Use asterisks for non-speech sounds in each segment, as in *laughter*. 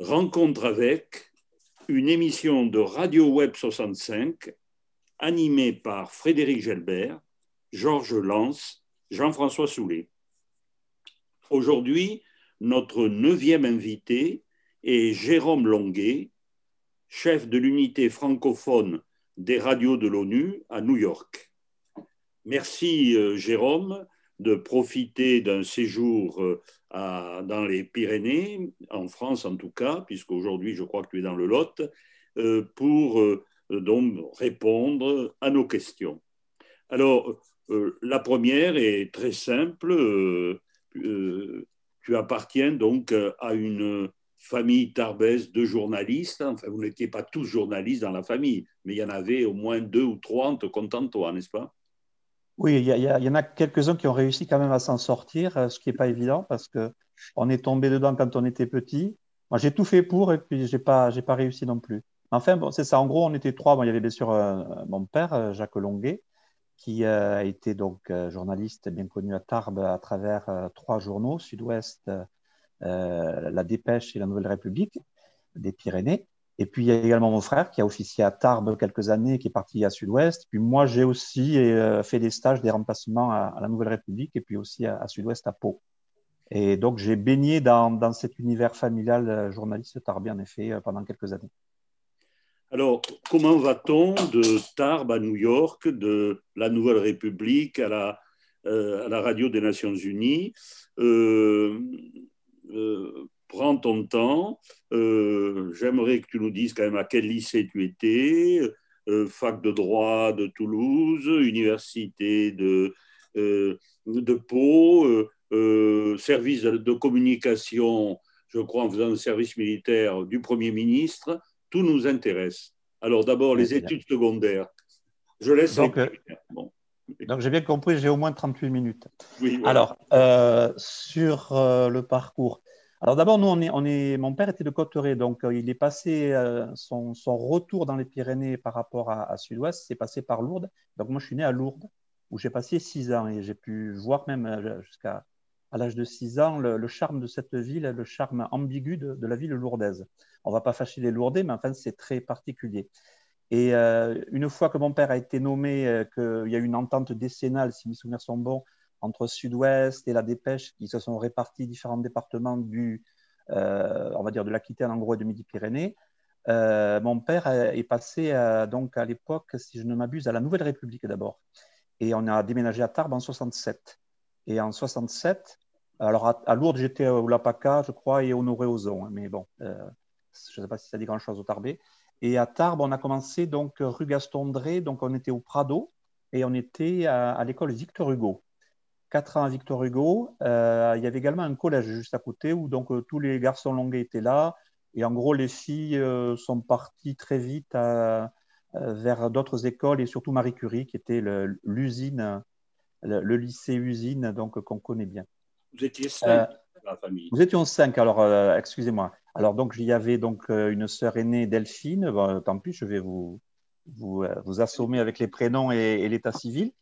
Rencontre avec une émission de Radio Web 65 animée par Frédéric Gelbert, Georges Lance, Jean-François Soulet. Aujourd'hui, notre neuvième invité est Jérôme Longuet, chef de l'unité francophone des radios de l'ONU à New York. Merci euh, Jérôme de profiter d'un séjour euh, dans les Pyrénées, en France en tout cas, puisqu'aujourd'hui je crois que tu es dans le Lot, euh, pour donc répondre à nos questions. Alors, la première est très simple. tu appartiens donc à une famille Tarbès de journalistes. Enfin, vous n'étiez pas tous journalistes dans la famille, mais il y en avait au moins deux ou trois en te comptant toi, n'est-ce pas? Oui, il y, en a quelques-uns qui ont réussi quand même à s'en sortir, euh, ce qui n'est pas évident parce qu'on est tombé dedans quand on était petit. Moi, j'ai tout fait pour et puis je n'ai pas, pas réussi non plus. Enfin, bon, c'est ça. En gros, on était trois. Bon, il y avait bien sûr euh, mon père, euh, Jacques Longuet, qui a été donc journaliste bien connu à Tarbes à travers trois journaux, Sud-Ouest, la Dépêche et la Nouvelle République des Pyrénées. Et puis, il y a également mon frère qui a officié à Tarbes quelques années, qui est parti à Sud-Ouest. Puis moi, j'ai aussi euh, fait des stages, des remplacements à, la Nouvelle République et puis aussi à, Sud-Ouest, à Pau. Et donc, j'ai baigné dans, dans, cet univers familial euh, journaliste tarbien, en effet, pendant quelques années. Alors, comment va-t-on de Tarbes à New York, de la Nouvelle République à la, à la radio des Nations Unies? Euh, prends ton temps. Euh, j'aimerais que tu nous dises quand même à quel lycée tu étais, euh, fac de droit de Toulouse, université de, de Pau, service de communication, je crois en faisant le service militaire du Premier ministre. Tout nous intéresse. Alors d'abord, les études secondaires. Je laisse. Donc, donc j'ai bien compris, j'ai au moins 38 minutes. Alors, euh, sur euh, le parcours. Alors d'abord, nous, mon père était de Cotteret, donc euh, il est passé, son, son, retour dans les Pyrénées par rapport à, Sud-Ouest, c'est passé par Lourdes. Donc moi, je suis né à Lourdes, où j'ai passé six ans et j'ai pu voir même jusqu'à à l'âge de six ans le, charme de cette ville, le charme ambigu de, la ville lourdaise. On ne va pas fâcher les Lourdais, mais enfin, c'est très particulier. Et euh, une fois que mon père a été nommé, euh, qu'il y a eu une entente décennale, si mes souvenirs sont bons, entre Sud-Ouest et la Dépêche, qui se sont répartis différents départements du, euh, on va dire de l'Aquitaine en gros et de Midi-Pyrénées, mon père est passé donc à l'époque, si je ne m'abuse, à la Nouvelle République d'abord. Et on a déménagé à Tarbes en 67. Et en 67, alors à, Lourdes, j'étais au Lapaka, je crois, et Honoré. Hein, mais bon, je ne sais pas si ça dit grand-chose au Tarbé. Et à Tarbes, on a commencé donc rue Gaston-Dré, donc on était au Prado et on était à, l'école Victor Hugo. Quatre ans à Victor Hugo. Euh, il y avait également un collège juste à côté où donc euh, tous les garçons longués étaient là. Et en gros, les filles euh, sont parties très vite vers d'autres écoles et surtout Marie Curie, qui était l'usine, le, lycée usine, donc qu'on connaît bien. Vous étiez cinq dans la famille. Nous étions cinq. Alors, excusez-moi. Alors, donc, il y avait donc une sœur aînée, Delphine. tant pis, je vais vous, vous, vous assommer avec les prénoms et, l'état civil.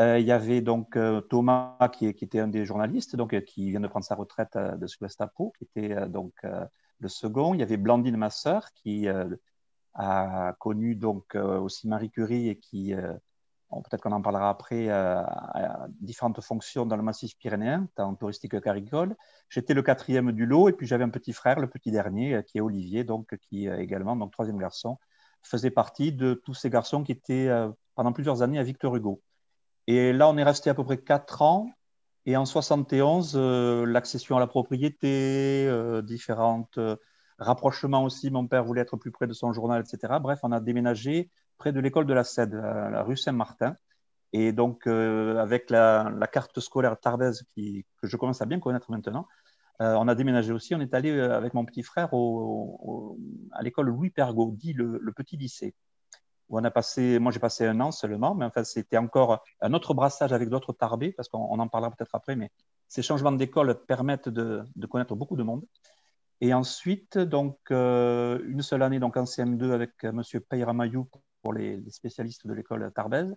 Euh, il y avait donc Thomas, qui, était un des journalistes, donc, qui vient de prendre sa retraite de Sud-Ouest qui était donc le second. Il y avait Blandine, ma sœur, qui a connu donc aussi Marie Curie et qui peut-être qu'on en parlera après, euh, différentes fonctions dans le massif pyrénéen, tant touristique que caricole. J'étais le quatrième du lot, et puis j'avais un petit frère, le petit dernier, euh, qui est Olivier, donc qui euh, également, donc troisième garçon, faisait partie de tous ces garçons qui étaient pendant plusieurs années à Victor Hugo. Et là, on est resté à peu près quatre ans. Et en 71, l'accession à la propriété, différentes rapprochements aussi. Mon père voulait être plus près de son journal, etc. Bref, on a déménagé près de l'école de la Cède, la rue Saint-Martin. Et donc, euh, avec la, carte scolaire tardaise que je commence à bien connaître maintenant, euh, on a déménagé aussi. On est allé euh, avec mon petit frère à l'école Louis Pergaud, dit le, petit lycée. On a passé, moi j'ai passé un an seulement, mais enfin c'était encore un autre brassage avec d'autres tarbés, parce qu'on en parlera peut-être après, mais ces changements d'école permettent de, de, connaître beaucoup de monde. Et ensuite, donc, une seule année donc en CM2 avec M. Peyramayou pour les, spécialistes de l'école Tarbèze.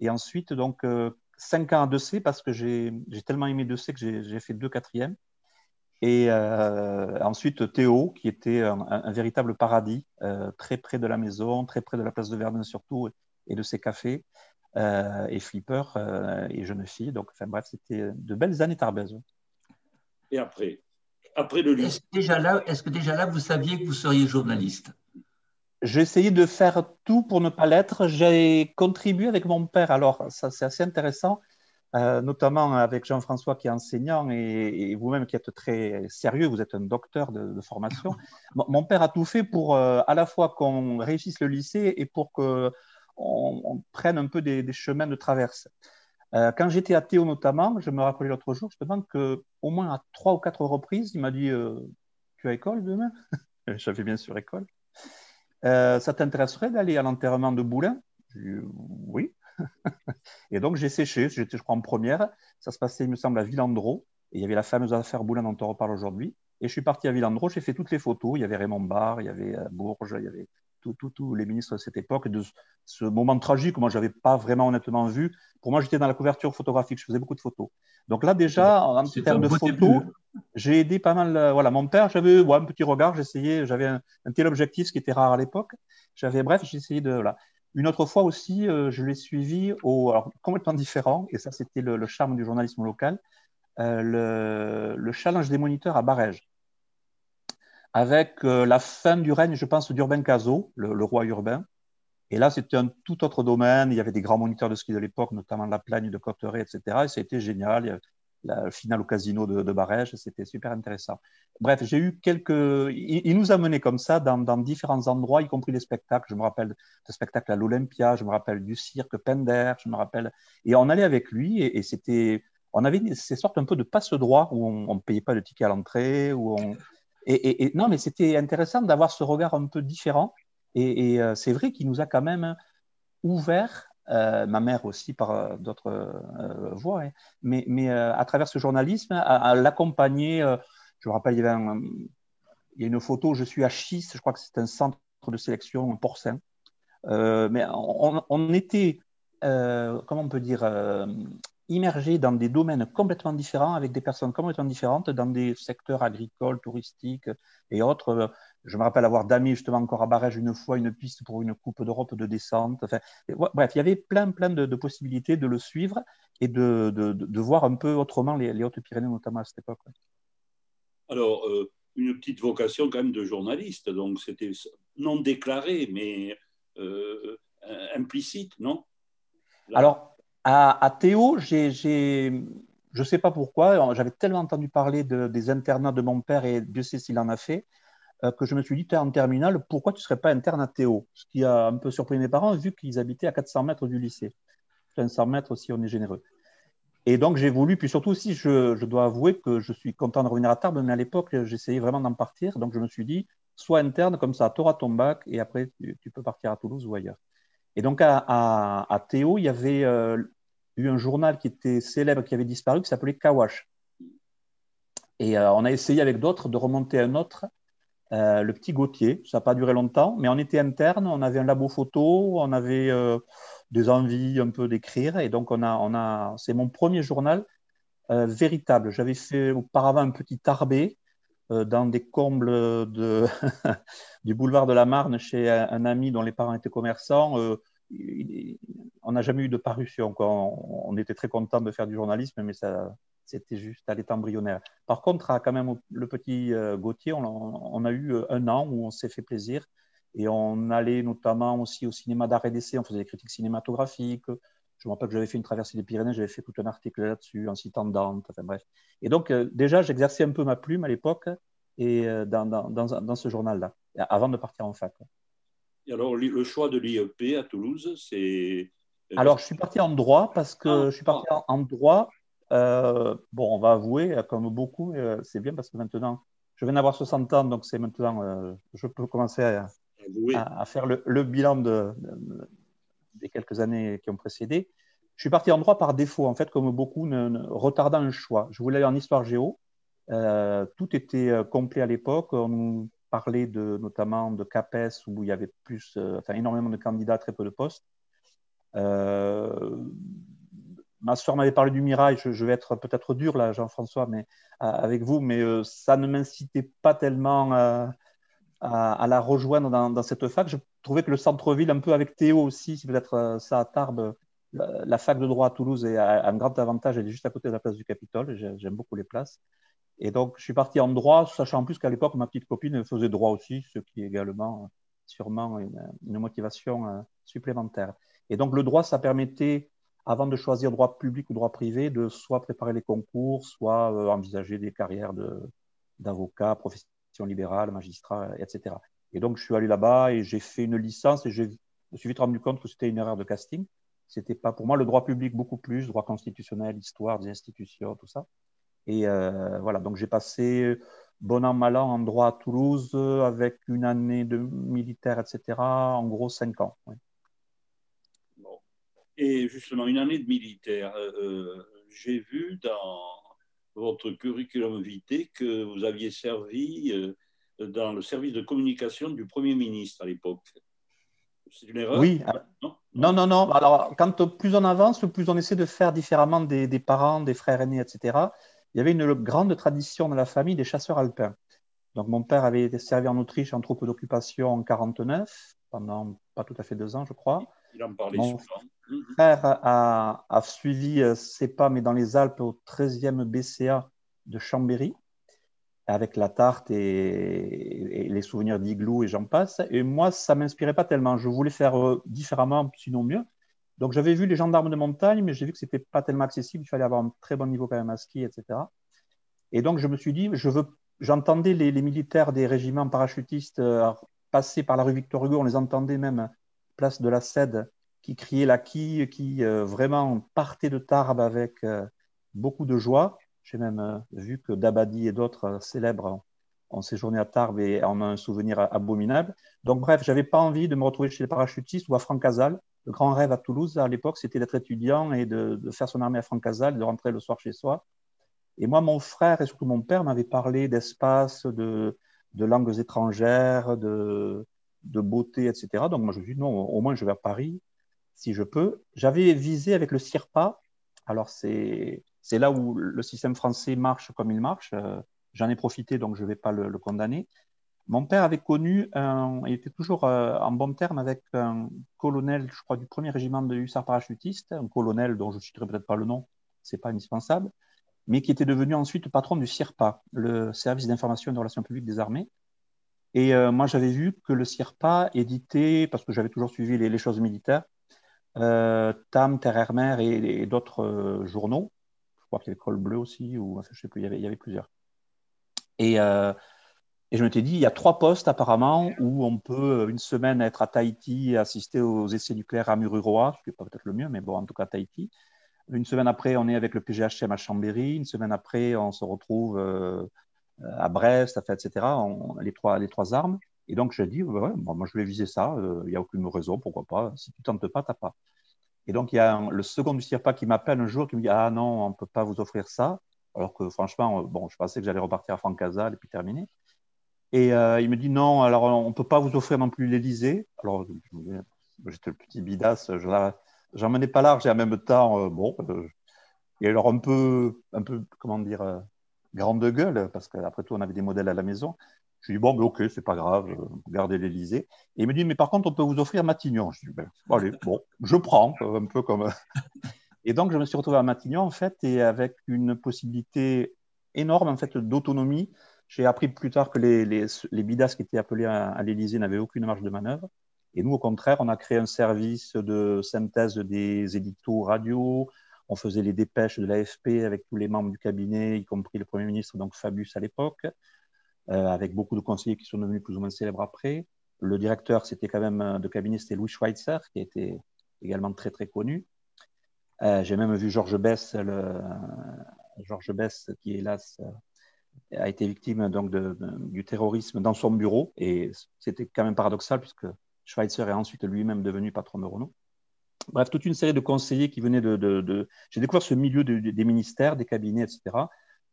Et ensuite, donc, euh, cinq ans à 2C parce que j'ai tellement aimé 2C que j'ai fait deux quatrièmes. Et ensuite, Théo, qui était un, véritable paradis, très près de la maison, très près de la place de Verdun surtout, et de ses cafés. et Flipper et Jeune Fille. Donc, enfin, bref, c'était de belles années Tarbes. Et après Après le lycée. Est-ce que déjà là, vous saviez que vous seriez journaliste? J'ai essayé de faire tout pour ne pas l'être. J'ai contribué avec mon père. Alors, ça, c'est assez intéressant, euh, notamment avec Jean-François qui est enseignant et, vous-même qui êtes très sérieux. Vous êtes un docteur de, formation. *laughs* mon père a tout fait pour euh, à la fois qu'on réussisse le lycée et pour qu'on on prenne un peu des, chemins de traverse. Euh, quand j'étais à Théo notamment, je me rappelais l'autre jour, justement, qu'au moins à trois ou quatre reprises, il m'a dit Tu as école demain? *laughs* J'avais bien sûr école. Ça t'intéresserait d'aller à l'enterrement de Boulin? Oui. *laughs* et donc j'ai séché, j'étais je crois en première, ça se passait il me semble à Villandreau, et il y avait la fameuse affaire Boulin dont on reparle aujourd'hui, et je suis parti à Villandreau, j'ai fait toutes les photos, il y avait Raymond Barre, il y avait euh, Bourges, il y avait tous les ministres de cette époque, de ce moment tragique que moi, je n'avais pas vraiment honnêtement vu. Pour moi, j'étais dans la couverture photographique, je faisais beaucoup de photos. Donc là, déjà, en termes de photos, j'ai aidé pas mal. Euh, voilà, mon père, j'avais un petit regard, j'essayais, j'avais un, tel objectif, ce qui était rare à l'époque. J'avais, bref, j'ai essayé de. Voilà. Une autre fois aussi, euh, je l'ai suivi au, complètement différent, et ça, c'était le, charme du journalisme local, euh, le, le, challenge des moniteurs à Barège avec euh, la fin du règne, je pense, d'Urbain Cazot, le, roi urbain. Et là, c'était un tout autre domaine. Il y avait des grands moniteurs de ski de l'époque, notamment la Plagne de Cotteret, etc. Et c'était génial. Il y la finale au casino de, de Barège, c'était super intéressant. Bref, j'ai eu quelques. Il, nous a menés comme ça dans, différents endroits, y compris des spectacles. Je me rappelle de spectacles à l'Olympia, je me rappelle du cirque Pender, je me rappelle. Et on allait avec lui et, c'était. On avait ces sortes un peu de passe-droit où on ne payait pas de ticket à l'entrée, où on, et, non, mais c'était intéressant d'avoir ce regard un peu différent. Et, euh, c'est vrai qu'il nous a quand même ouvert, euh, ma mère aussi par euh, d'autres voies, hein, mais, mais à travers ce journalisme, à, l'accompagner. je me rappelle, il y avait il y a une photo, je suis à Chis, je crois que c'est un centre de sélection, un porcin. mais on, on était, comment on peut dire, immergé dans des domaines complètement différents, avec des personnes complètement différentes, dans des secteurs agricoles, touristiques et autres. Je me rappelle avoir damé justement encore à Barège une fois une piste pour une Coupe d'Europe de descente. Enfin, bref, il y avait plein, plein de, possibilités de le suivre et de, de, de voir un peu autrement les, Hautes-Pyrénées, notamment à cette époque. Alors, euh, une petite vocation quand même de journaliste, donc c'était non déclaré, mais euh, implicite, non? Alors, à, Théo, je ne sais pas pourquoi, j'avais tellement entendu parler des internats de mon père et Dieu sait s'il en a fait, euh, que je me suis dit, tu es en terminale, pourquoi tu ne serais pas interne à Théo? Ce qui a un peu surpris mes parents, vu qu'ils habitaient à 400 mètres du lycée. 500 mètres si on est généreux. Et donc j'ai voulu, puis surtout aussi, je, dois avouer que je suis content de revenir à Tarbes, mais à l'époque, j'essayais vraiment d'en partir. Donc je me suis dit, sois interne, comme ça, tu auras ton bac, et après, tu, peux partir à Toulouse ou ailleurs. Et donc à, Théo, il y avait euh, eu un journal qui était célèbre, qui avait disparu, qui s'appelait Kawash. Et euh, on a essayé avec d'autres de remonter un autre, euh, le petit Gauthier. Ça n'a pas duré longtemps, mais on était interne, on avait un labo photo, on avait euh, des envies un peu d'écrire. Et donc, on a, on c'est mon premier journal véritable. J'avais fait auparavant un petit tarbé dans des combles *laughs* du boulevard de la Marne chez un, un, ami dont les parents étaient commerçants on n'a jamais eu de parution. On, était très content de faire du journalisme, mais ça, c'était juste à l'état embryonnaire. Par contre, à quand même le petit euh, Gauthier, on, a eu euh, un an où on s'est fait plaisir et on allait notamment aussi au cinéma d'art et d'essai, on faisait des critiques cinématographiques. Je me rappelle que j'avais fait une traversée des Pyrénées, j'avais fait tout un article là-dessus en citant Dante, enfin bref. Et donc, euh, déjà, j'exerçais un peu ma plume à l'époque et dans, dans, ce journal-là, avant de partir en fac alors, le choix de l'IEP à Toulouse, c'est. Alors, je suis parti en droit parce que ah, je suis parti ah. en droit. Euh, bon, on va avouer, comme beaucoup, euh, c'est bien parce que maintenant, je viens d'avoir 60 ans, donc c'est maintenant, euh, je peux commencer à, à, faire le, bilan de, des quelques années qui ont précédé. Je suis parti en droit par défaut, en fait, comme beaucoup, ne, retardant un choix. Je voulais aller en histoire géo. tout était complet à l'époque. On parler de, notamment de CAPES où il y avait plus, euh, enfin, énormément de candidats, très peu de postes. Euh, ma soeur m'avait parlé du Mirail, je, vais être peut-être dur là, Jean-François, mais avec vous, mais ça ne m'incitait pas tellement à, la rejoindre dans, cette fac. Je trouvais que le centre-ville, un peu avec Théo aussi, c'est peut-être ça à Tarbes, la, fac de droit à Toulouse a un grand avantage, elle est juste à côté de la place du Capitole, j'aime beaucoup les places. Et donc, je suis parti en droit, sachant en plus qu'à l'époque, ma petite copine faisait droit aussi, ce qui est également sûrement une, motivation supplémentaire. Et donc, le droit, ça permettait, avant de choisir droit public ou droit privé, de soit préparer les concours, soit euh, envisager des carrières d'avocat, profession libérale, magistrat, etc. Et donc, je suis allé là-bas et j'ai fait une licence et je me suis vite rendu compte que c'était une erreur de casting. C'était pas pour moi le droit public beaucoup plus, droit constitutionnel, histoire des institutions, tout ça. Et euh, voilà, donc j'ai passé bon an, mal an en droit à Toulouse avec une année de militaire, etc. En gros, cinq ans. Et justement, une année de militaire, euh, euh, j'ai vu dans votre curriculum vitae que vous aviez servi euh, dans le service de communication du Premier ministre à l'époque. C'est une erreur? Oui. Non, non, non, Alors, quand plus on avance, plus on essaie de faire différemment des, des, parents, des frères aînés, etc. Il y avait une grande tradition dans la famille des chasseurs alpins. Donc, mon père avait été servi en Autriche en troupe d'occupation en 49, pendant pas tout à fait deux ans, je crois. Il en parlait Mon frère a, suivi euh, CEPA, mais dans les Alpes, au 13e BCA de Chambéry, avec la tarte et, les souvenirs d'igloo et j'en passe. Et moi, ça ne m'inspirait pas tellement. Je voulais faire euh, différemment, sinon mieux. Donc, j'avais vu les gendarmes de montagne, mais j'ai vu que ce n'était pas tellement accessible. Il fallait avoir un très bon niveau quand même à ski, etc. Et donc, je me suis dit, je veux, j'entendais les, militaires des régiments parachutistes euh, passer par la rue Victor Hugo. On les entendait même place de la Cède, qui criait la quille, qui euh, vraiment partait de Tarbes avec euh, beaucoup de joie. J'ai même euh, vu que Dabadi et d'autres célèbres ont séjourné à Tarbes et en ont un souvenir abominable. Donc bref, j'avais pas envie de me retrouver chez les parachutistes ou à Francazal. Le grand rêve à Toulouse, à l'époque, c'était d'être étudiant et de, faire son armée à Francazal, de rentrer le soir chez soi. Et moi, mon frère et surtout mon père m'avaient parlé d'espace, de, langues étrangères, de, de beauté, etc. Donc moi je me suis dit non, au moins je vais à Paris si je peux. J'avais visé avec le CIRPA. Alors c'est là où le système français marche comme il marche. Euh, j'en ai profité, donc je ne vais pas le, condamner. Mon père avait connu, il était toujours euh, en bon terme avec un colonel, je crois, du premier régiment de hussards parachutistes, un colonel dont je ne citerai peut-être pas le nom, c'est pas indispensable, mais qui était devenu ensuite patron du CIRPA, le service d'information et de relations publiques des armées. Et euh, moi, j'avais vu que le CIRPA éditait, parce que j'avais toujours suivi les, choses militaires, euh, TAM, Terre Mer et, d'autres euh, journaux. Je crois qu'il y avait Col Bleu aussi, ou enfin, je sais plus, il y avait, avait plusieurs. Et, et je me suis dit, il y a trois postes apparemment où on peut une semaine être à Tahiti et assister aux essais nucléaires à Mururoa, ce qui n'est pas peut-être le mieux, mais bon, en tout cas Tahiti. Une semaine après, on est avec le PGHM à Chambéry. Une semaine après, on se retrouve euh, à Brest, etc., les, trois, les trois armes. Et donc, je dis, ouais, moi, je vais viser ça, euh, il n'y a aucune raison, pourquoi pas. Si tu ne tentes pas, tu n'as pas. Et donc, il y a le second du CIRPA qui m'appelle un jour, qui me dit, ah non, on ne peut pas vous offrir ça. Alors que franchement, bon, je pensais que j'allais repartir à Francazal et puis terminer. Et euh, il me dit, non, alors on ne peut pas vous offrir non plus l'Élysée. Alors, j'étais le petit bidas, j'en menais pas large et en même temps, bon, et alors un peu, un peu, comment dire, grande gueule, parce qu'après tout, on avait des modèles à la maison. Je lui dis, bon, ben, ok, c'est pas grave, gardez l'Elysée. Et il me dit, mais par contre, on peut vous offrir Matignon. Je dis, ben, allez, bon, je prends, un peu comme. *laughs* et donc, je me suis retrouvé à Matignon, en fait, et avec une possibilité énorme, en fait, d'autonomie. J'ai appris plus tard que les, les, les bidas qui étaient appelés à, à l'Élysée n'avaient aucune marge de manœuvre. Et nous, au contraire, on a créé un service de synthèse des éditos radio, on faisait les dépêches de l'AFP avec tous les membres du cabinet, y compris le Premier ministre, donc Fabius à l'époque, euh, avec beaucoup de conseillers qui sont devenus plus ou moins célèbres après. Le directeur, c'était quand même euh, de cabinet, c'était Louis Schweitzer, qui était également très très connu. Euh, j'ai même vu Georges Bess, Georges Bess, qui hélas a été victime donc du terrorisme dans son bureau, et c'était quand même paradoxal puisque Schweitzer est ensuite lui-même devenu patron de Renault. Bref, toute une série de conseillers qui venaient de. J'ai découvert ce milieu des ministères, des cabinets, etc.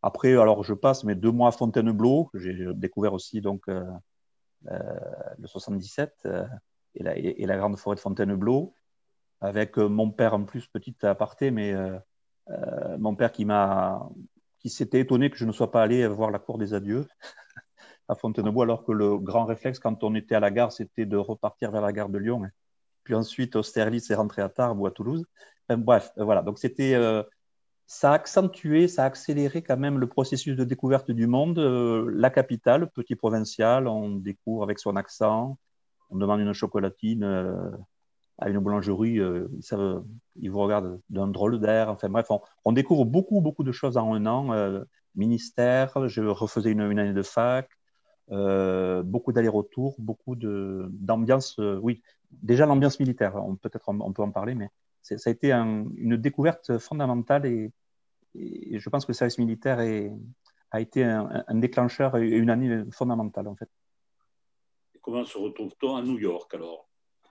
Après, alors je passe mes deux mois à Fontainebleau, j'ai découvert aussi donc euh, euh, le 77 euh, et, la, grande forêt de Fontainebleau, avec mon père en plus, petite aparté, mais mon père qui m'a qui s'était étonné que je ne sois pas allé voir la cour des adieux *laughs* à Fontainebleau, alors que le grand réflexe quand on était à la gare, c'était de repartir vers la gare de Lyon, puis ensuite Austerlitz et rentrer à Tarbes ou à Toulouse. bref, voilà. Donc c'était ça a accentué, ça a accéléré quand même le processus de découverte du monde. Euh, la capitale, petit provincial, on découvre avec son accent, on demande une chocolatine euh, à une boulangerie, euh, ils, vous regardent d'un drôle d'air. Enfin bref, on, découvre beaucoup, beaucoup de choses en un an. ministère, je refaisais une, année de fac, beaucoup d'allers-retours, beaucoup d'ambiance, oui, déjà l'ambiance militaire, peut-être on, peut en parler, mais ça a été une découverte fondamentale et, je pense que le service militaire a été un, déclencheur et une année fondamentale en fait. comment se retrouve-t-on à New York alors?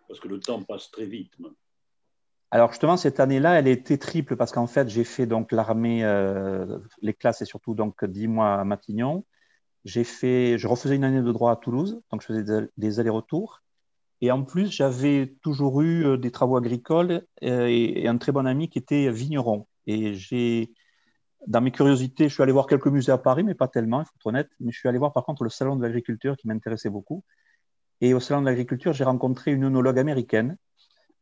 Parce que le temps passe très vite. Alors justement, cette année-là, elle était triple parce qu'en fait, j'ai fait donc l'armée, euh, les classes et surtout donc dix mois à Matignon. J'ai fait, je refaisais une année de droit à Toulouse, donc je faisais des allers-retours. Et en plus, j'avais toujours eu euh, des travaux agricoles euh, et, un très bon ami qui était vigneron. Et j'ai, dans mes curiosités, je suis allé voir quelques musées à Paris, mais pas tellement, il faut être honnête. Mais je suis allé voir par contre le salon de l'agriculture qui m'intéressait beaucoup. Et au salon de l'agriculture, j'ai rencontré une œnologue américaine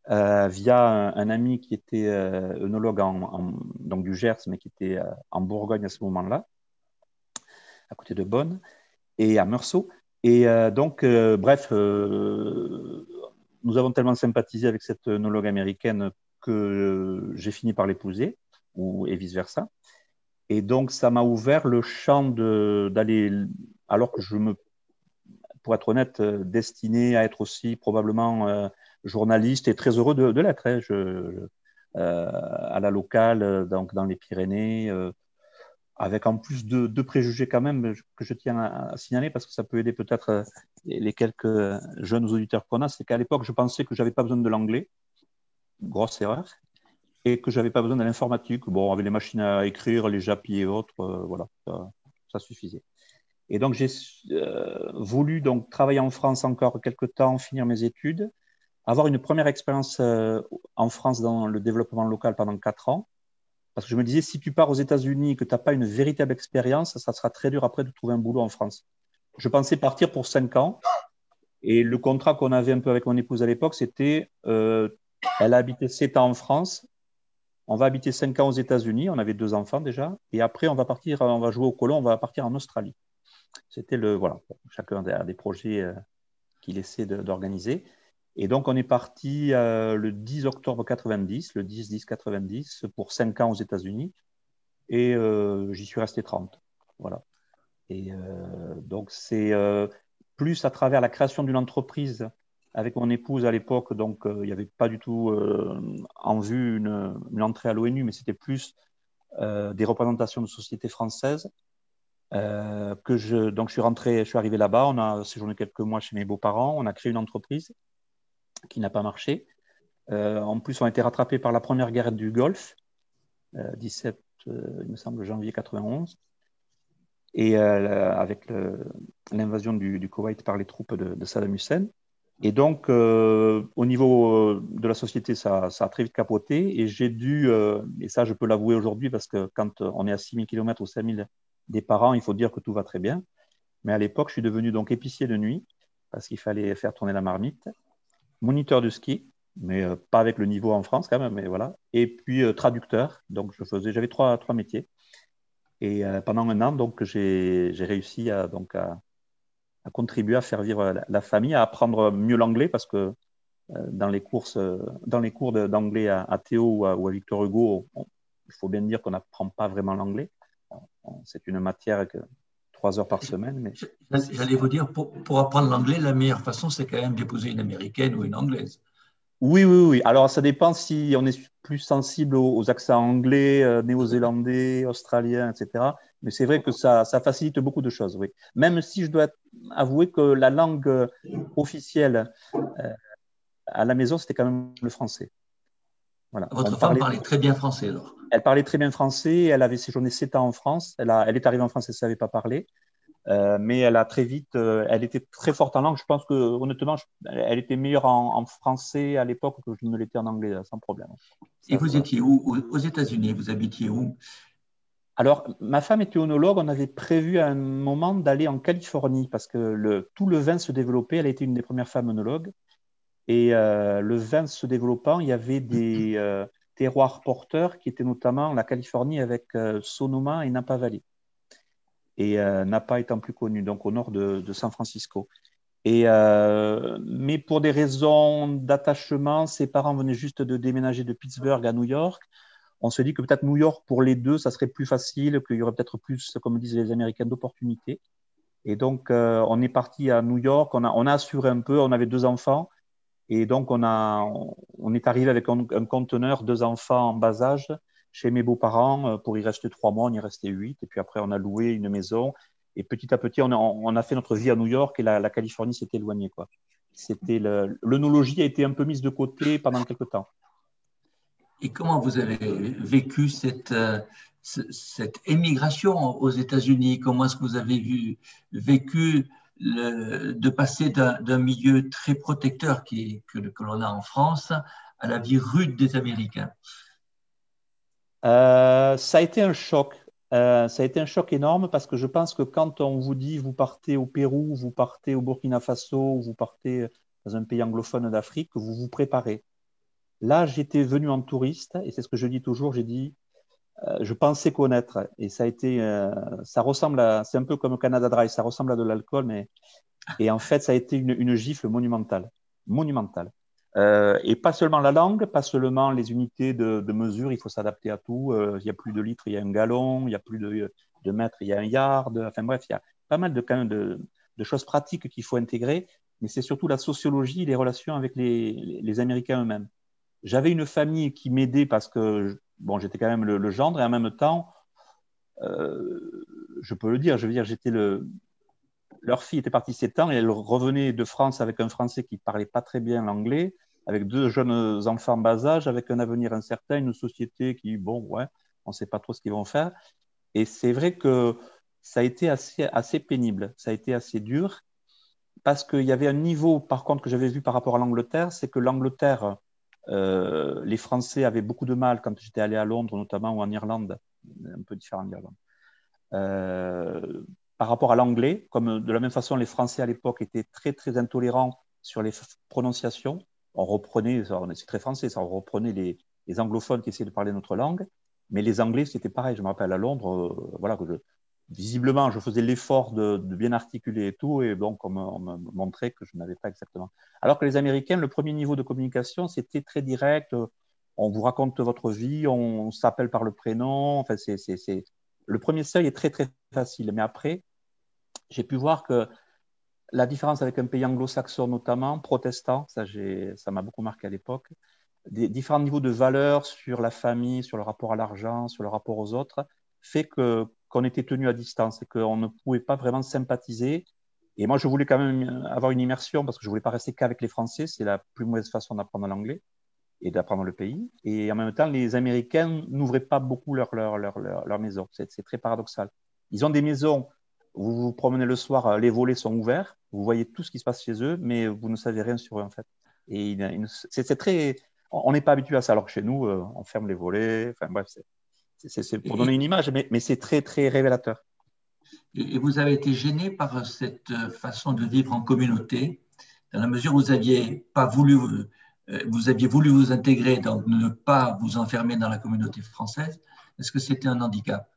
euh, via un, ami qui était euh, œnologue en, du Gers, mais qui était en Bourgogne à ce moment-là, à côté de Bonn, et à Meursault. Et euh, donc, euh, bref, euh, nous avons tellement sympathisé avec cette œnologue américaine que j'ai fini par l'épouser, et vice-versa. Et donc, ça m'a ouvert le champ d'aller, alors que je me, pour être honnête, destiné à être aussi probablement journaliste et très heureux de, l'être. Hein. À la locale, donc dans les Pyrénées, avec en plus deux, préjugés quand même que je tiens à, signaler parce que ça peut aider peut-être euh, les quelques jeunes auditeurs qu'on a, c'est qu'à l'époque, je pensais que je n'avais pas besoin de l'anglais, grosse erreur, et que je n'avais pas besoin de l'informatique. Bon, avec les machines à écrire, les JAPI et autres, euh, voilà, ça, suffisait. Et donc, j'ai euh, voulu donc travailler en France encore quelques temps, finir mes études, avoir une première expérience en France dans le développement local pendant quatre ans, parce que je me disais, si tu pars aux États-Unis et que tu n'as pas une véritable expérience, ça sera très dur après de trouver un boulot en France. Je pensais partir pour cinq ans. Et le contrat qu'on avait un peu avec mon épouse à l'époque, c'était euh, elle a habité sept ans en France. On va habiter cinq ans aux États-Unis. On avait deux enfants déjà. Et après, on va partir, on va jouer au colon, on va partir en Australie. C'était le. Voilà. Chacun a des projets euh, qu'il essaie d'organiser. Et donc, on est parti euh, le 10 octobre 90, le 10-10-90, pour 5 ans aux États-Unis. Et euh, j'y suis resté 30. Voilà. Et euh, donc, c'est plus à travers la création d'une entreprise avec mon épouse à l'époque. Donc, il n'y avait pas du tout en vue une, entrée à l'ONU, mais c'était plus des représentations de sociétés françaises. donc, je suis rentré, je suis arrivé là-bas. On a séjourné quelques mois chez mes beaux-parents. On a créé une entreprise qui n'a pas marché. Euh, en plus, on a été rattrapés par la première guerre du Golfe, 17, euh, euh, il me semble, janvier 91, et avec l'invasion du, du, Koweït par les troupes de, Saddam Hussein. Et donc, au niveau de la société, ça, ça, a très vite capoté. Et j'ai dû, et ça, je peux l'avouer aujourd'hui, parce que quand on est à 6000 km ou 5000 des parents, il faut dire que tout va très bien. Mais à l'époque, je suis devenu donc épicier de nuit, parce qu'il fallait faire tourner la marmite moniteur de ski, mais euh, pas avec le niveau en France quand même, mais voilà. Et puis euh, traducteur, donc je faisais, j'avais trois, trois métiers. Et euh, pendant un an, donc j'ai réussi à, donc, à, contribuer à faire vivre la, famille, à apprendre mieux l'anglais parce que dans les courses, dans les cours d'anglais à, Théo ou à, Victor Hugo, il faut bien dire qu'on n'apprend pas vraiment l'anglais. C'est une matière que trois heures par semaine. Mais... J'allais vous dire, pour, pour apprendre l'anglais, la meilleure façon, c'est quand même d'épouser une américaine ou une anglaise. Oui, oui, oui. Alors, ça dépend si on est plus sensible aux, accents anglais, euh, néo-zélandais, australiens, etc. Mais c'est vrai que ça, ça, facilite beaucoup de choses, oui. Même si je dois avouer que la langue euh, officielle euh, à la maison, c'était quand même le français. Voilà. Votre femme parlait, très bien français, alors Elle parlait très bien français. Elle avait séjourné 7 ans en France. Elle, a, elle est arrivée en France, elle ne savait pas parler. Euh, mais elle a très vite, euh, elle était très forte en langue. Je pense que honnêtement, elle était meilleure en, français à l'époque que je ne l'étais en anglais, sans problème. Et vous étiez où Aux États-Unis, vous habitiez où? Alors, ma femme était onologue. On avait prévu à un moment d'aller en Californie parce que le, tout le vin se développait. Elle était une des premières femmes onologues. Et euh, le vin se développant, il y avait des terroirs porteurs qui étaient notamment la Californie avec Sonoma et Napa Valley et euh, Napa étant plus connu, donc au nord de, San Francisco. Et, euh, mais pour des raisons d'attachement, ses parents venaient juste de déménager de Pittsburgh à New York. On se dit que peut-être New York, pour les deux, ça serait plus facile, qu'il y aurait peut-être plus, comme disent les Américains, d'opportunités. Et donc, euh, on est parti à New York, on a assuré un peu, on avait deux enfants. Et donc, on, a, on est arrivé avec un, conteneur, deux enfants en bas âge, chez mes beaux-parents. Euh, pour y rester trois mois, on y restait huit. Et puis après, on a loué une maison. Et petit à petit, on a, fait notre vie à New York et la, Californie s'est éloignée. Quoi. C'était a été un peu mise de côté pendant quelques temps. Et comment vous avez vécu cette, euh, cette émigration aux États-Unis? Comment est-ce que vous avez vécu de passer d'un milieu très protecteur que, que l'on a en France à la vie rude des Américains euh, ça a été un choc. Euh, ça a été un choc énorme parce que je pense que quand on vous dit vous partez au Pérou, vous partez au Burkina Faso, vous partez dans un pays anglophone d'Afrique, vous vous préparez. Là, j'étais venu en touriste et c'est ce que je dis toujours. J'ai dit, je pensais connaître et ça a été, ça ressemble à, c'est un peu comme Canada Dry, ça ressemble à de l'alcool, mais et en fait, ça a été une, gifle monumentale, monumentale. Euh, et pas seulement la langue, pas seulement les unités de, mesure, il faut s'adapter à tout. Euh, il y a plus de litres, il y a un gallon, il y a plus de, de mètres, il y a un yard. Enfin bref, il y a pas mal de, de, choses pratiques qu'il faut intégrer, mais c'est surtout la sociologie, les relations avec les, Américains eux-mêmes. J'avais une famille qui m'aidait parce que bon, j'étais quand même le, le, gendre et en même temps, euh, je peux le dire, je veux dire, j'étais le, leur fille était partie sept ans et elle revenait de France avec un Français qui parlait pas très bien l'anglais, avec deux jeunes enfants bas âge, avec un avenir incertain, une société qui, bon, ouais, on ne sait pas trop ce qu'ils vont faire. Et c'est vrai que ça a été assez, assez pénible, ça a été assez dur, parce qu'il y avait un niveau, par contre, que j'avais vu par rapport à l'Angleterre, c'est que l'Angleterre, euh, les Français avaient beaucoup de mal quand j'étais allé à Londres, notamment, ou en Irlande, un peu différent d'Irlande. Euh, par rapport à l'anglais, comme de la même façon les Français à l'époque étaient très très intolérants sur les prononciations, on reprenait, c'est très français, ça, on reprenait les, anglophones qui essayaient de parler notre langue, mais les Anglais c'était pareil. Je me rappelle à Londres, euh, voilà que je, visiblement je faisais l'effort de, bien articuler et tout, et donc on me, on me, montrait que je n'avais pas exactement. Alors que les Américains, le premier niveau de communication c'était très direct. On vous raconte votre vie, on, s'appelle par le prénom. Enfin, c'est, le premier seuil est très très facile, mais après, j'ai pu voir que la différence avec un pays anglo-saxon notamment, protestant, ça, ça m'a beaucoup marqué à l'époque, des différents niveaux de valeur sur la famille, sur le rapport à l'argent, sur le rapport aux autres, fait que qu'on était tenu à distance et qu'on ne pouvait pas vraiment sympathiser. Et moi, je voulais quand même avoir une immersion parce que je voulais pas rester qu'avec les Français. C'est la plus mauvaise façon d'apprendre l'anglais et d'apprendre le pays. Et en même temps, les Américains n'ouvraient pas beaucoup leur, leur, leur, leur, maison. C'est très paradoxal. Ils ont des maisons vous vous promenez le soir, euh, les volets sont ouverts, vous voyez tout ce qui se passe chez eux, mais vous ne savez rien sur eux en fait. Et c'est très, on n'est pas habitué à ça. Alors que chez nous, euh, on ferme les volets. Enfin bref, c'est pour donner une image, mais, mais c'est très très révélateur. Et vous avez été gêné par cette euh, façon de vivre en communauté, dans la mesure où vous aviez pas voulu, vous aviez voulu vous intégrer, donc ne pas vous enfermer dans la communauté française. Est-ce que c'était un handicap?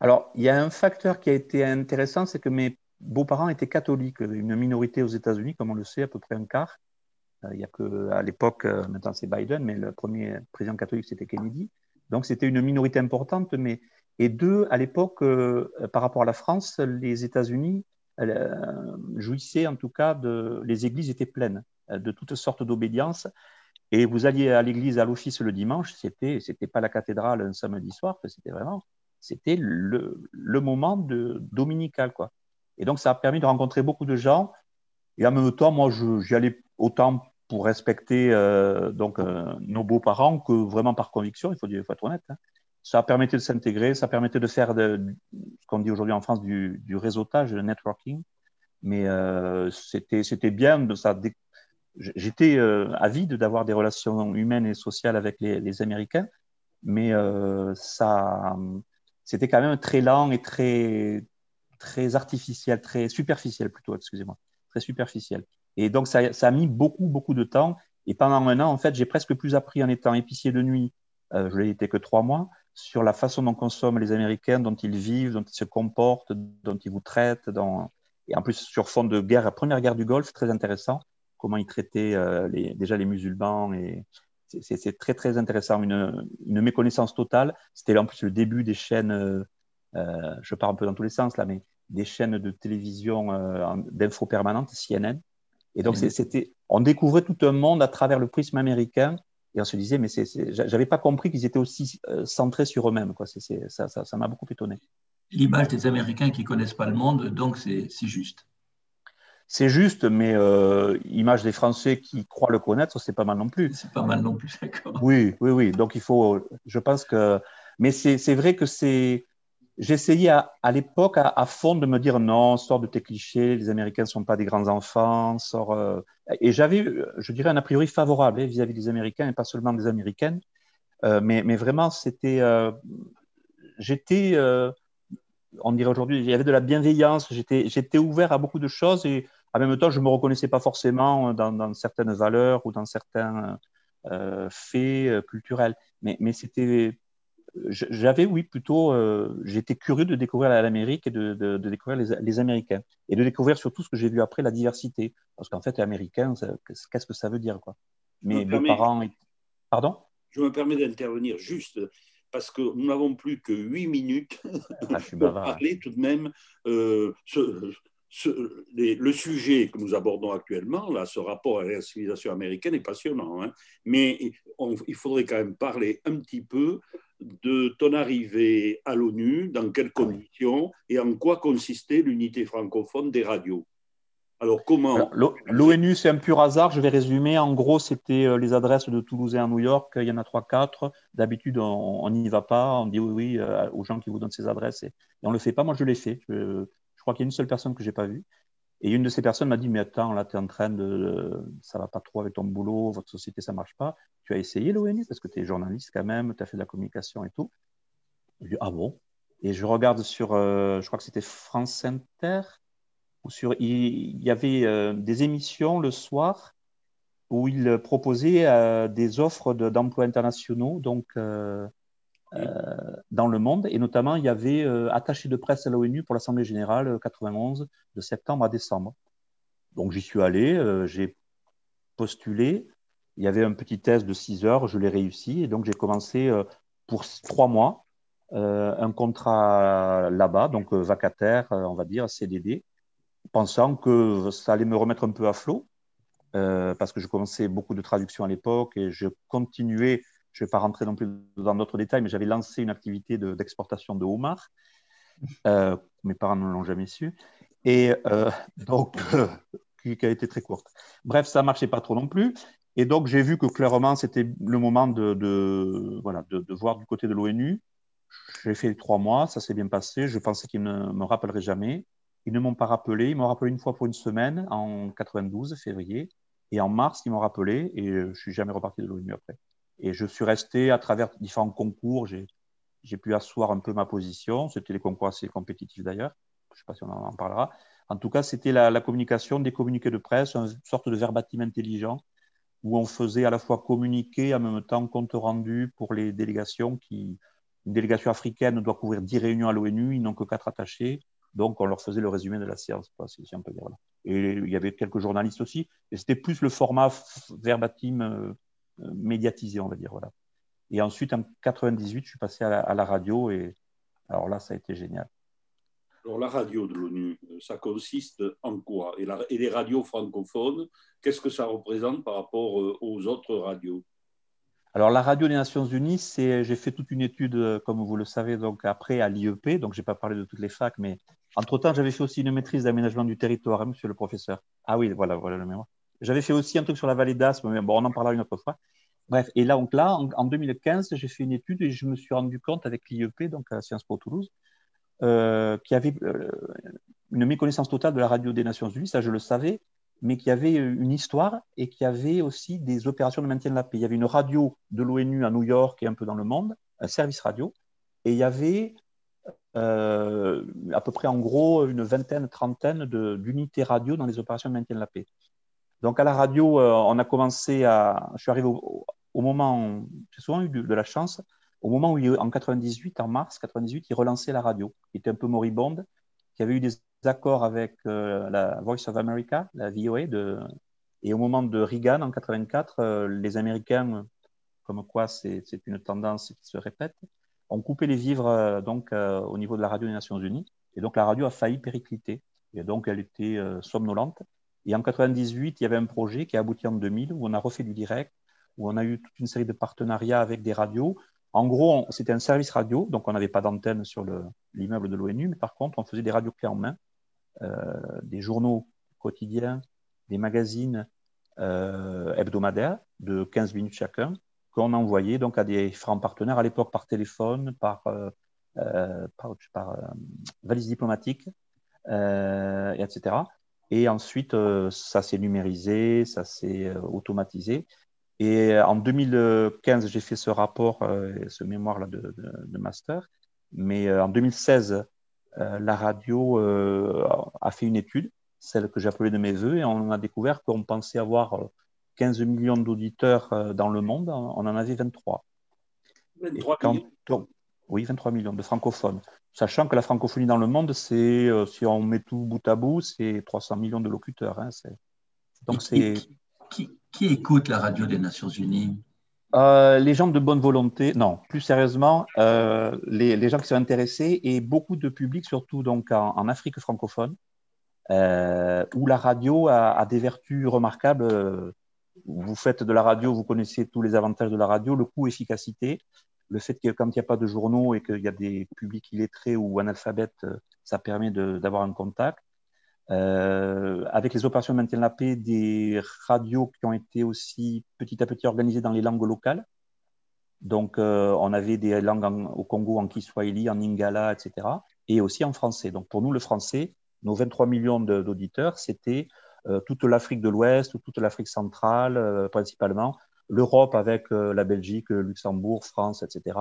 Alors, il y a un facteur qui a été intéressant, c'est que mes beaux-parents étaient catholiques, une minorité aux États-Unis, comme on le sait, à peu près un quart. Euh, il y a que à l'époque, euh, maintenant c'est Biden, mais le premier président catholique c'était Kennedy. Donc c'était une minorité importante, mais et deux, à l'époque, euh, par rapport à la France, les États-Unis jouissaient en tout cas de, les églises étaient pleines de toutes sortes d'obédiences. Et vous alliez à l'église à l'office le dimanche, c'était c'était pas la cathédrale un samedi soir, c'était vraiment c'était le, le, moment de dominical, quoi. Et donc, ça a permis de rencontrer beaucoup de gens. Et en même temps, moi, j'y allais autant pour respecter euh, donc euh, nos beaux-parents que vraiment par conviction, il faut, il faut être honnête. Hein. ça permettait de s'intégrer, ça permettait de faire de, ce qu'on dit aujourd'hui en France du, réseautage, le networking. Mais euh, c'était bien. J'étais avide d'avoir des relations humaines et sociales avec les, Américains, mais ça, c'était quand même très lent et très, très artificiel, très superficiel plutôt, excusez-moi, très superficiel. Et donc, ça, a mis beaucoup, beaucoup de temps. Et pendant un an, en fait, j'ai presque plus appris en étant épicier de nuit, euh, je l'ai été que trois mois, sur la façon dont consomment les Américains, dont ils vivent, dont ils se comportent, dont ils vous traitent. Et en plus, sur fond de guerre, la première guerre du Golfe, très intéressant, comment ils traitaient euh, déjà les musulmans. Et c'est très, très intéressant. Une, méconnaissance totale. C'était en plus le début des chaînes, euh je pars un peu dans tous les sens là, mais des chaînes de télévision euh, d'info permanente, CNN. Et donc, mmh. c'était, on découvrait tout un monde à travers le prisme américain et on se disait, mais j'avais pas compris qu'ils étaient aussi euh, centrés sur eux-mêmes. Quoi. ça, ça, ça m'a beaucoup étonné. L'image des Américains qui connaissent pas le monde, donc c'est juste. C'est juste, mais euh, image des Français qui croient le connaître, c'est pas mal non plus. C'est pas mal non plus, d'accord. Oui, oui, oui. Donc il faut, je pense que, mais c'est vrai que c'est, j'essayais à, l'époque à, fond de me dire non, sors de tes clichés, les Américains ne sont pas des grands enfants, sors. Euh, et j'avais, je dirais, un a priori favorable hein, vis-à-vis des Américains et pas seulement des Américaines. Euh, mais, vraiment, c'était. Euh, j'étais. Euh, on dirait aujourd'hui, il y avait de la bienveillance, j'étais ouvert à beaucoup de choses et en même temps, je ne me reconnaissais pas forcément dans, certaines valeurs ou dans certains faits culturels. Mais c'était j'avais, oui, plutôt, euh, j'étais curieux de découvrir l'Amérique et de, de, de découvrir les, les, Américains. Et de découvrir surtout ce que j'ai vu après, la diversité. Parce qu'en fait, américain, qu'est-ce que ça veut dire quoi? Mes parents. Pardon? Je me permets d'intervenir juste parce que nous n'avons plus que huit minutes ah, *laughs* pour parler tout de même. Euh, ce, ce, les, le sujet que nous abordons actuellement, là, ce rapport à la civilisation américaine est passionnant, hein, mais on, il faudrait quand même parler un petit peu de ton arrivée à l'ONU, dans quelles conditions et en quoi consistait l'unité francophone des radios? Alors, comment L'ONU, c'est un pur hasard. Je vais résumer. En gros, c'était euh, les adresses de Toulouse et à New York. Il y en a trois, quatre. D'habitude, on n'y va pas. On dit oui, oui euh, aux gens qui vous donnent ces adresses. Et, on ne le fait pas. Moi, je l'ai fait. Je, je crois qu'il y a une seule personne que je n'ai pas vue. Et une de ces personnes m'a dit, mais attends, là, tu es en train de... Ça va pas trop avec ton boulot, votre société, ça marche pas. Tu as essayé l'ONU parce que tu es journaliste quand même, tu as fait de la communication et tout. Je dis, ah bon? Et je regarde sur, euh, je crois que c'était France Inter, où sur, il, y avait euh, des émissions le soir où il proposait euh, des offres d'emplois internationaux, donc euh, dans le monde. Et notamment, il y avait euh, attaché de presse à l'ONU pour l'Assemblée générale 91 euh, de septembre à décembre. Donc j'y suis allé, j'ai postulé. Il y avait un petit test de 6 heures, je l'ai réussi. Et donc j'ai commencé pour trois mois un contrat là-bas, donc vacataire, on va dire, CDD, pensant que ça allait me remettre un peu à flot. parce que je commençais beaucoup de traductions à l'époque et je continuais je ne vais pas rentrer non plus dans d'autres détails, mais j'avais lancé une activité d'exportation de, homard. Euh, mes parents ne l'ont jamais su. Et euh, donc, qui, a été très courte. Bref, ça ne marchait pas trop non plus. Et donc, j'ai vu que clairement, c'était le moment de, de voilà, de, de, voir du côté de l'ONU. J'ai fait trois mois, ça s'est bien passé. Je pensais qu'ils ne me rappelleraient jamais. Ils ne m'ont pas rappelé. Ils m'ont rappelé une fois pour une semaine en 92, février. Et en mars, ils m'ont rappelé et je ne suis jamais reparti de l'ONU après. Et je suis resté à travers différents concours, j'ai pu asseoir un peu ma position. C'était des concours assez compétitifs d'ailleurs. Je ne sais pas si on en parlera. En tout cas, c'était la, communication, des communiqués de presse, une sorte de verbatim intelligent où on faisait à la fois communiquer, en même temps compte rendu pour les délégations qui, une délégation africaine doit couvrir 10 réunions à l'ONU, ils n'ont que quatre attachés. Donc, on leur faisait le résumé de la séance. Et il y avait quelques journalistes aussi. Et c'était plus le format verbatim euh, médiatisé, on va dire. Voilà. Et ensuite, en 98, je suis passé à la, radio et alors là, ça a été génial. Alors, la radio de l'ONU, ça consiste en quoi? Et, et, les radios francophones, qu'est-ce que ça représente par rapport euh, aux autres radios? Alors, la radio des Nations Unies, c'est, j'ai fait toute une étude, euh, comme vous le savez, donc après à l'IEP, donc je n'ai pas parlé de toutes les facs, mais entre-temps, j'avais fait aussi une maîtrise d'aménagement du territoire, hein, monsieur le professeur. Ah oui, voilà, voilà le mémoire. J'avais fait aussi un truc sur la vallée d'Aspe, mais bon, on en parlera une autre fois. Bref, et là, donc là en, 2015, j'ai fait une étude et je me suis rendu compte avec l'IEP, donc à Sciences Po Toulouse, euh, qu'il y avait euh, une méconnaissance totale de la radio des Nations Unies, ça je le savais, mais qu'il y avait une histoire et qu'il y avait aussi des opérations de maintien de la paix. Il y avait une radio de l'ONU à New York et un peu dans le monde, un service radio, et il y avait euh, à peu près en gros une vingtaine, trentaine d'unités radio dans les opérations de maintien de la paix. Donc à la radio, on a commencé à. Je suis arrivé au, moment, j'ai souvent eu de, la chance, au moment où, en 98, en mars 98, il relançait la radio, qui était un peu moribonde, qui avait eu des accords avec euh, la Voice of America, la VOA, et au moment de Reagan en 84, euh, les Américains, comme quoi c'est une tendance qui se répète, ont coupé les vivres euh, donc au niveau de la radio des Nations Unies, et donc la radio a failli péricliter, et donc elle était somnolente. Et en 98, il y avait un projet qui a abouti en 2000 où on a refait du direct, où on a eu toute une série de partenariats avec des radios. En gros, c'était un service radio, donc on n'avait pas d'antenne sur l'immeuble de l'ONU, mais par contre, on faisait des radios clés en main, euh, des journaux quotidiens, des magazines euh, hebdomadaires de 15 minutes chacun, qu'on envoyait donc à des différents partenaires, à l'époque par téléphone, par, euh, valise diplomatique, etc. Et ensuite, ça s'est numérisé, ça s'est automatisé. Et euh, en 2015, j'ai fait ce rapport, euh, ce mémoire-là de, master. Mais euh, en 2016, la radio a fait une étude, celle que j'appelais de mes voeux, et on a découvert qu'on pensait avoir 15 millions d'auditeurs dans le monde. On en avait 23. 23 millions Oui, 23 millions de francophones. Sachant que la francophonie dans le monde, c'est, si on met tout bout à bout, c'est 300 millions de locuteurs. Hein, donc, c'est qui, écoute la radio des Nations Unies? Euh, les gens de bonne volonté, non, plus sérieusement, euh, les, gens qui sont intéressés et beaucoup de publics, surtout donc en, Afrique francophone, euh, où la radio a, des vertus remarquables. Vous faites de la radio, vous connaissez tous les avantages de la radio, le coût, efficacité, le fait que quand il n'y a pas de journaux et qu'il y a des publics illettrés ou analphabètes, ça permet d'avoir un contact. Euh, avec les opérations de maintien de la paix, des radios qui ont été aussi petit à petit organisées dans les langues locales. Donc, euh, on avait des langues au Congo en Kiswahili, en Lingala, etc. Et aussi en français. Donc, pour nous, le français, nos 23 millions d'auditeurs, c'était euh, toute l'Afrique de l'Ouest, toute l'Afrique centrale, principalement, l'Europe avec la Belgique, Luxembourg, France, etc.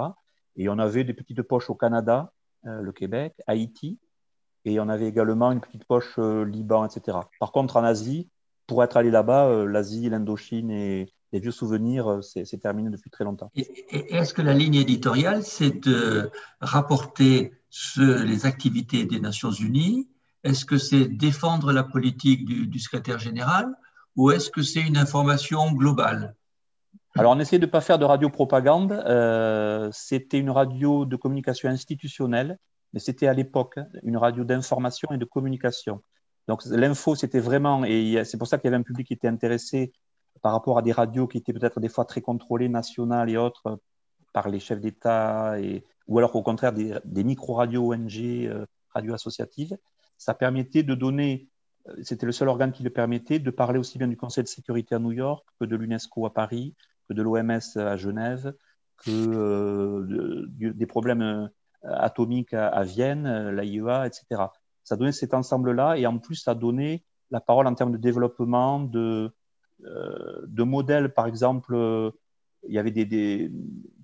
Et on avait des petites poches au Canada, le Québec, Haïti, et on avait également une petite poche euh, Liban, etc. Par contre, en Asie, pour être allé là-bas, euh, l'Asie, l'Indochine et les vieux souvenirs, euh, c'est terminé depuis très longtemps. Est-ce que la ligne éditoriale, c'est de rapporter les activités des Nations Unies? Est-ce que c'est défendre la politique du, secrétaire général? Ou est-ce que c'est une information globale? Alors, on essayait de ne pas faire de radio-propagande. C'était une radio de communication institutionnelle mais c'était à l'époque une radio d'information et de communication. Donc l'info, c'était vraiment, et c'est pour ça qu'il y avait un public qui était intéressé par rapport à des radios qui étaient peut-être des fois très contrôlées, nationales et autres, par les chefs d'État, ou alors au contraire des, micro-radios ONG, euh, radios associatives. Ça permettait de donner, euh, c'était le seul organe qui le permettait, de parler aussi bien du Conseil de sécurité à New York que de l'UNESCO à Paris, que de l'OMS à Genève, que euh, des problèmes euh, atomique à, Vienne, euh, l'AIEA, etc. Ça donnait cet ensemble-là et en plus, ça donnait la parole en termes de développement, de, de modèles. Par exemple, il y avait des,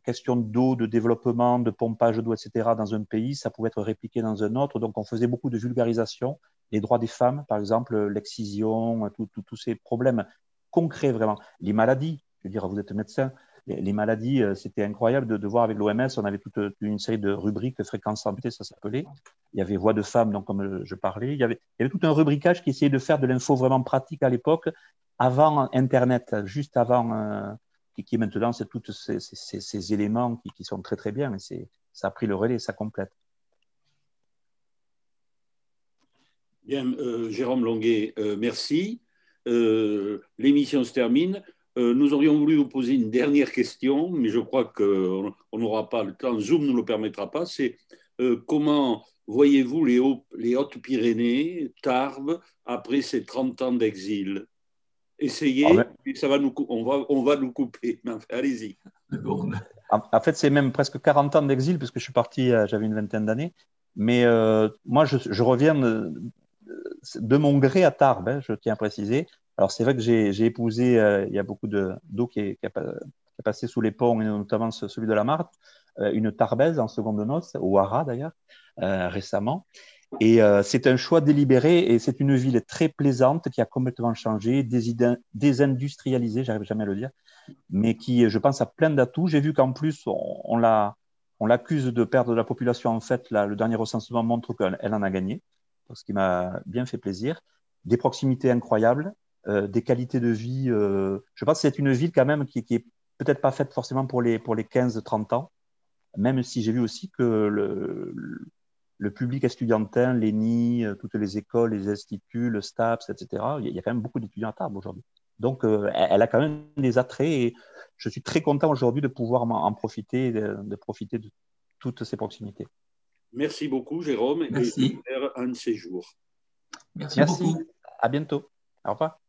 questions d'eau, de développement, de pompage d'eau, etc. dans un pays. Ça pouvait être répliqué dans un autre. Donc, on faisait beaucoup de vulgarisation. Les droits des femmes, par exemple, l'excision, tous ces problèmes concrets vraiment. Les maladies, je veux dire, vous êtes médecin, les, maladies, euh, c'était incroyable de, voir avec l'OMS, on avait toute, une série de rubriques, fréquence santé, ça s'appelait. Il y avait voix de femme, donc comme je parlais. Il y, avait, tout un rubricage qui essayait de faire de l'info vraiment pratique à l'époque, avant Internet, juste avant, euh, qui, qui, maintenant, c'est tous ces, éléments qui, sont très très bien, et ça a pris le relais, ça complète. Bien, euh, Jérôme Longuet, merci. L'émission se termine. Euh, nous aurions voulu vous poser une dernière question, mais je crois qu'on n'aura pas le temps, Zoom ne nous le permettra pas. C'est euh, comment voyez-vous les, Hautes-Pyrénées, Tarbes, après ces 30 ans d'exil? Essayez, ah ça va nous, on, va, on va nous couper. *laughs* Allez-y. En, fait, c'est même presque 40 ans d'exil, puisque je suis parti, euh, j'avais une vingtaine d'années. Mais euh, moi, je, je, reviens de, mon gré à Tarbes, hein, je tiens à préciser. Alors, c'est vrai que j'ai épousé, euh, il y a beaucoup d'eau qui, qui, a passé sous les ponts, et notamment celui de la Marthe, une Tarbaise en seconde noce, au Hara d'ailleurs, récemment. Et euh, c'est un choix délibéré et c'est une ville très plaisante qui a complètement changé, désindustrialisée, j'arrive jamais à le dire, mais qui, je pense, a plein d'atouts. J'ai vu qu'en plus, on, on l'accuse de perdre de la population. En fait, là, le dernier recensement montre qu'elle en a gagné, ce qui m'a bien fait plaisir. Des proximités incroyables, euh, des qualités de vie. Euh, je pense que c'est une ville quand même qui, qui est peut-être pas faite forcément pour les, pour les 15-30 ans, même si j'ai vu aussi que le, le public estudiantin, l'ENI, euh, toutes les écoles, les instituts, le STAPS, etc., il y a quand même beaucoup d'étudiants à table aujourd'hui. Donc, euh, elle a quand même des attraits et je suis très content aujourd'hui de pouvoir en profiter, de, profiter de toutes ces proximités. Merci beaucoup, Jérôme. Merci. Et un de ces jours. Merci, Merci. beaucoup. À bientôt. Au revoir.